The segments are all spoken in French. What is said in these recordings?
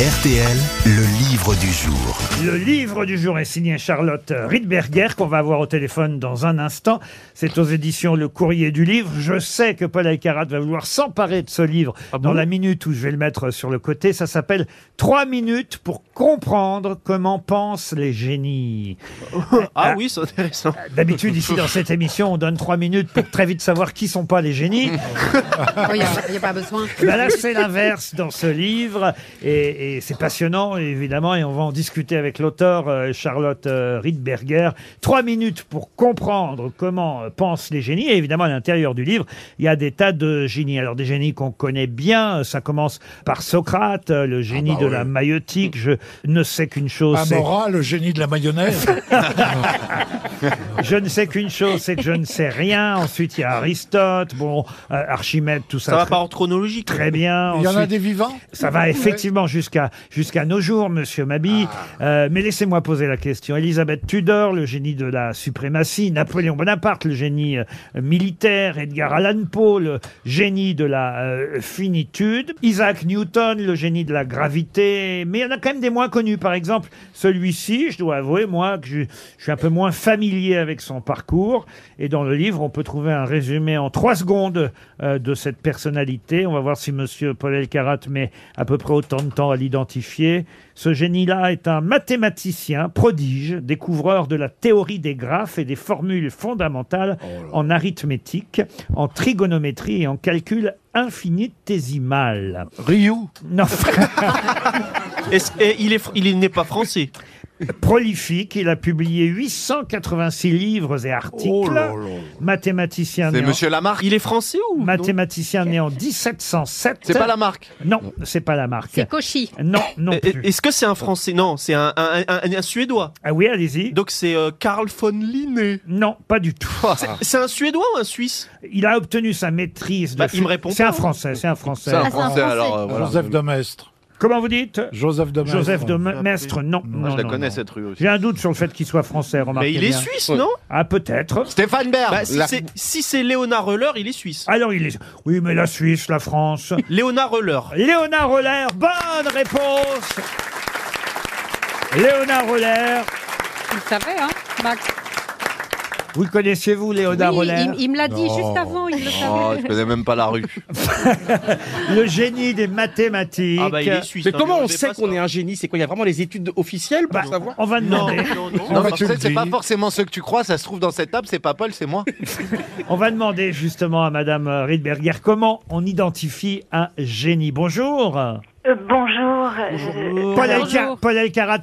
RTL, le livre du jour. Le livre du jour est signé Charlotte Riedberger, qu'on va avoir au téléphone dans un instant. C'est aux éditions Le Courrier du Livre. Je sais que Paul Alcarat va vouloir s'emparer de ce livre dans la minute où je vais le mettre sur le côté. Ça s'appelle Trois minutes pour comprendre comment pensent les génies. Ah oui, c'est intéressant. D'habitude, ici, dans cette émission, on donne trois minutes pour très vite savoir qui sont pas les génies. Il n'y a, y a pas besoin. Ben là, c'est l'inverse dans ce livre. Et, et c'est passionnant, évidemment. Et on va en discuter avec l'auteur euh, Charlotte euh, Riedberger. Trois minutes pour comprendre comment euh, pensent les génies. Et évidemment, à l'intérieur du livre, il y a des tas de génies. Alors, des génies qu'on connaît bien. Ça commence par Socrate, euh, le génie bah de oui. la maïotique. Je ne sais qu'une chose. c'est- Amora, le génie de la mayonnaise. Je ne sais qu'une chose, c'est que je ne sais rien. Ensuite, il y a Aristote, bon, euh, Archimède, tout ça. Ça va très- pas en chronologique. Très bien. Il y en a Ensuite, des vivants? Ça va effectivement jusqu'à jusqu'à nos jours, Monsieur Mabi. Ah. Euh, mais laissez-moi poser la question. Elisabeth Tudor, le génie de la suprématie. Napoléon Bonaparte, le génie euh, militaire. Edgar Allan Poe, le génie de la euh, finitude. Isaac Newton, le génie de la gravité. Mais il y en a quand même des moins connus. Par exemple, celui-ci, je dois avouer, moi, que je, je suis un peu moins familier avec son parcours. Et dans le livre, on peut trouver un résumé en trois secondes de cette personnalité. On va voir si Monsieur Paul Elkarat met à peu près autant de temps à l'identifier. Ce génie-là est un mathématicien prodige, découvreur de la théorie des graphes et des formules fondamentales en arithmétique, en trigonométrie et en calcul infinitésimal. Ryu Non, Est-ce- et il est, fr- il n'est pas français. Prolifique, il a publié 886 livres et articles. Oh là là. Mathématicien C'est né en- Monsieur Lamarck Il est français ou Mathématicien né en 1707. C'est pas Lamarck Non, c'est pas la marque. C'est Cauchy. Non, non plus. Est-ce que c'est un français? Non, c'est un, un, un- un- un suédois. Ah oui, allez-y. Donc c'est euh, Carl von Linné. Non, pas du tout. C'est un suédois ou un suisse? Il a obtenu sa maîtrise de. Bah, il me répond C'est pas. un français, c'est un français. C'est un Ah, c'est un français Français. alors euh, voilà. Joseph de Maistre. Comment vous dites Joseph de Maistre. Joseph de Maistre, non. Moi non, je la non, connais non. cette rue aussi. J'ai un doute sur le fait qu'il soit français, remarquez Mais il est bien. suisse, non Ah, peut-être. Stéphane Bern Bah, si La- c'est si c'est Léonard Euler, il est suisse. Alors, il est. Oui, mais la Suisse, la France. Léonard Euler. Léonard Roller, bonne réponse Léonard Roller. Tu le savais, hein, Max Vous le connaissiez, vous, Léonard Oui, Roller il, il me l'a dit Non. juste avant, il le Oh, savait. je connais même pas la rue. Le génie des mathématiques. Ah bah il est suisse. Mais hein, comment on sait qu'on est un génie? C'est quoi Il y a vraiment les études officielles pour Bah, savoir? on va Non, demander. non, non. Non, mais tu sais c'est pas forcément ceux que tu crois, ça se trouve dans cette table, c'est pas Paul, c'est moi. On va demander justement à Madame Riedberger comment on identifie un génie. Bonjour. Euh, bonjour. Bonjour. Paul,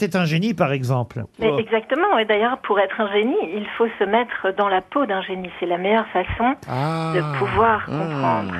est un génie, par exemple. Mais exactement. Et d'ailleurs, pour être un génie, il faut se mettre dans la peau d'un génie. C'est la meilleure façon Ah. de pouvoir comprendre.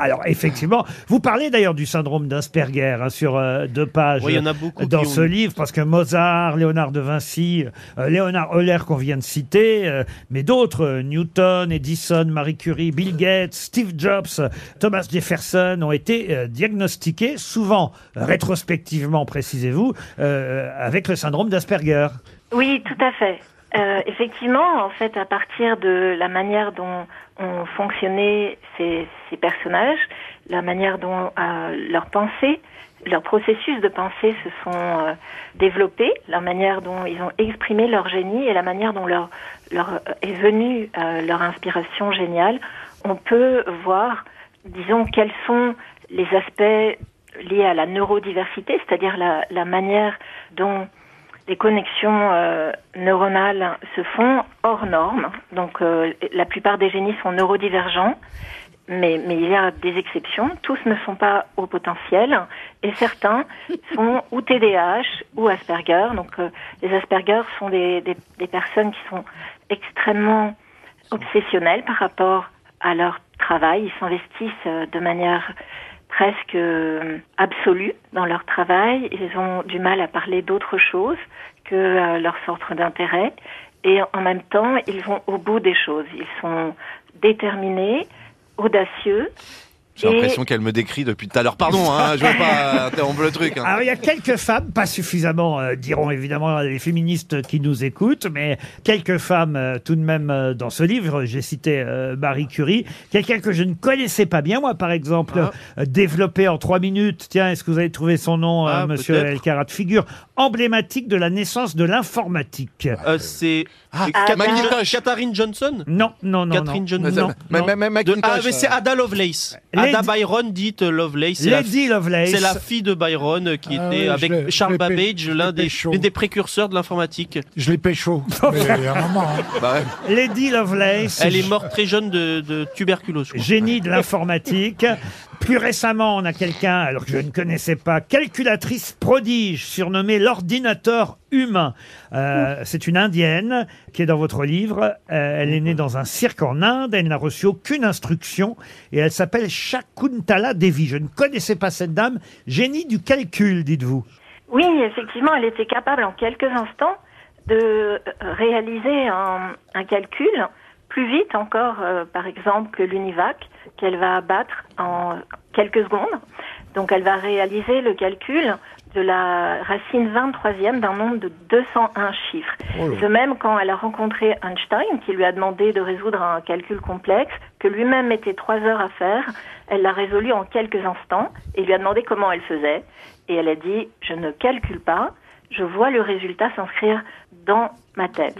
Alors, effectivement, vous parlez d'ailleurs du syndrome d'Asperger hein, sur euh, deux pages Oui, il y en a beaucoup. dans ce livre, parce que Mozart, Léonard de Vinci, euh, Léonard Euler qu'on vient de citer, euh, mais d'autres, euh, Newton, Edison, Marie Curie, Bill Gates, Steve Jobs, euh, Thomas Jefferson, ont été euh, diagnostiqués, souvent euh, rétrospectivement, précisez-vous, euh, avec le syndrome d'Asperger. Oui, tout à fait. Euh, effectivement, en fait, à partir de la manière dont ont fonctionné ces, ces personnages, la manière dont euh, leurs pensées, leurs processus de pensée se sont euh, développés, la manière dont ils ont exprimé leur génie et la manière dont leur, leur euh, est venue euh, leur inspiration géniale, on peut voir, disons, quels sont les aspects liés à la neurodiversité, c'est-à-dire la, la manière dont les connexions euh, neuronales se font hors normes. Donc euh, la plupart des génies sont neurodivergents, mais, il y a des exceptions. Tous ne sont pas au potentiel et certains sont ou TDAH ou Asperger. Donc euh, les Asperger sont des, personnes qui sont extrêmement obsessionnelles par rapport à leur travail. Ils s'investissent de manière presque euh, absolue dans leur travail. Ils ont du mal à parler d'autre chose que euh, leur centre d'intérêt. Et en même temps, ils vont au bout des choses. Ils sont déterminés, audacieux J'ai Et- l'impression qu'elle me décrit depuis tout à l'heure. Pardon, hein, je veux pas interrompre le truc. hein. Alors, il y a quelques femmes, pas suffisamment, euh, diront évidemment les féministes qui nous écoutent, mais quelques femmes euh, tout de même euh, dans ce livre. J'ai cité euh, Marie Curie, quelqu'un que je ne connaissais pas bien, moi, par exemple, euh, développé en trois minutes. Tiens, est-ce que vous avez trouvé son nom, euh, Ah, monsieur peut-être. El Karat Figure? Emblématique de la naissance de l'informatique. Euh, c'est Ah, c'est ah, Catherine, Macintosh. Catherine Johnson? Non, non, non, Catherine non. Johnson. non, non. mais- mais De- Macintosh, ah, mais c'est euh, Ada Lovelace. Lady- Ada Byron dite Lovelace. C'est la, Lady Lovelace. c'est la fille de Byron euh, qui Ah était ouais, avec Charles Babbage, l'un des, des précurseurs de l'informatique. Je l'ai pécho. Mais il y a un moment. hein. bah ouais. Lady Lovelace. Elle est morte très jeune de, de tuberculose. je crois. génie de l'informatique. Plus récemment, on a quelqu'un, alors que je ne connaissais pas, calculatrice prodige, surnommée l'ordinateur humain. Euh, c'est une indienne qui est dans votre livre. Euh, elle est née dans un cirque en Inde. Elle n'a reçu aucune instruction et elle s'appelle Shakuntala Devi. Je ne connaissais pas cette dame. Génie du calcul, dites-vous. Oui, effectivement, elle était capable en quelques instants de euh, réaliser un, un calcul plus vite encore, euh, par exemple, que l'UNIVAC, qu'elle va abattre en quelques secondes. Donc elle va réaliser le calcul de la racine 23e d'un nombre de 201 chiffres. De même, quand elle a rencontré Einstein, qui lui a demandé de résoudre un calcul complexe, que lui-même mettait trois heures à faire, elle l'a résolu en quelques instants et lui a demandé comment elle faisait. Et elle a dit, je ne calcule pas, je vois le résultat s'inscrire dans ma tête.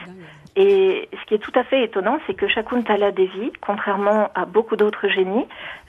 Et ce qui est tout à fait étonnant, c'est que Shakuntala Devi, contrairement à beaucoup d'autres génies,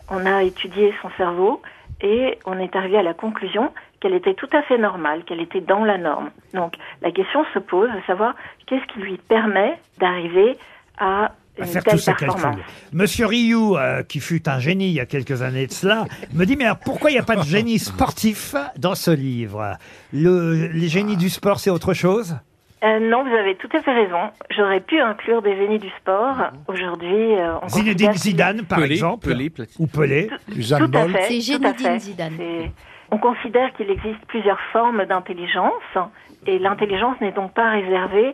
on a étudié son cerveau et on est arrivé à la conclusion qu'elle était tout à fait normale, qu'elle était dans la norme. Donc la question se pose de savoir qu'est-ce qui lui permet d'arriver à à faire tous ces calculs. Monsieur Rioux, euh, qui fut un génie il y a quelques années de cela, me dit mais alors pourquoi il n'y a pas de génie sportif dans ce livre? Le, Les génies du sport, c'est autre chose? Euh, non, vous avez tout à fait raison. J'aurais pu inclure des génies du sport. Aujourd'hui, euh, on Zinedine considère qu'il- Zidane, par Pelé, exemple, Pelé, ou Pelé. Du Tout à handball. fait. C'est tout à Zinedine fait. Zidane. On considère qu'il existe plusieurs formes d'intelligence et l'intelligence n'est donc pas réservée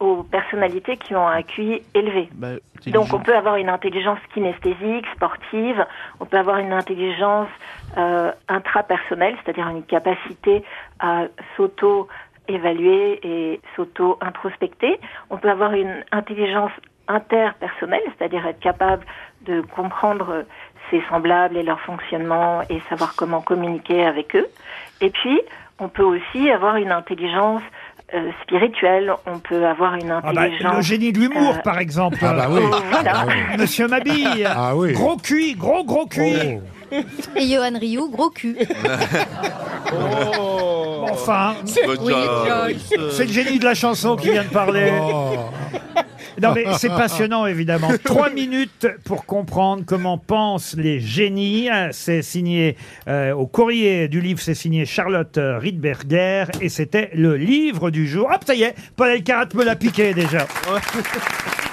aux personnalités qui ont un QI élevé. Bah, Donc on peut avoir une intelligence kinesthésique, sportive, on peut avoir une intelligence euh, intrapersonnelle, c'est-à-dire une capacité à s'auto-évaluer et s'auto-introspecter. On peut avoir une intelligence interpersonnelle, c'est-à-dire être capable de comprendre ses semblables et leur fonctionnement et savoir comment communiquer avec eux. Et puis, on peut aussi avoir une intelligence euh, spirituelle, on peut avoir une Ah bah, intelligence... le génie de l'humour, euh, par exemple. Ah bah oui. Voilà. Ah oui. Monsieur Mabille. Ah oui. Gros cuit, gros gros cuit. Oh. Et Johan Rioux, gros cul. Enfin, Oui, job. c'est le génie de la chanson qui vient de parler. Oh. Non mais c'est passionnant évidemment. Trois minutes pour comprendre comment pensent les génies. C'est signé euh, au courrier du livre, c'est signé Charlotte Riedberger et c'était le livre du jour. Hop, ça y est, Paul Elkarat me l'a piqué déjà.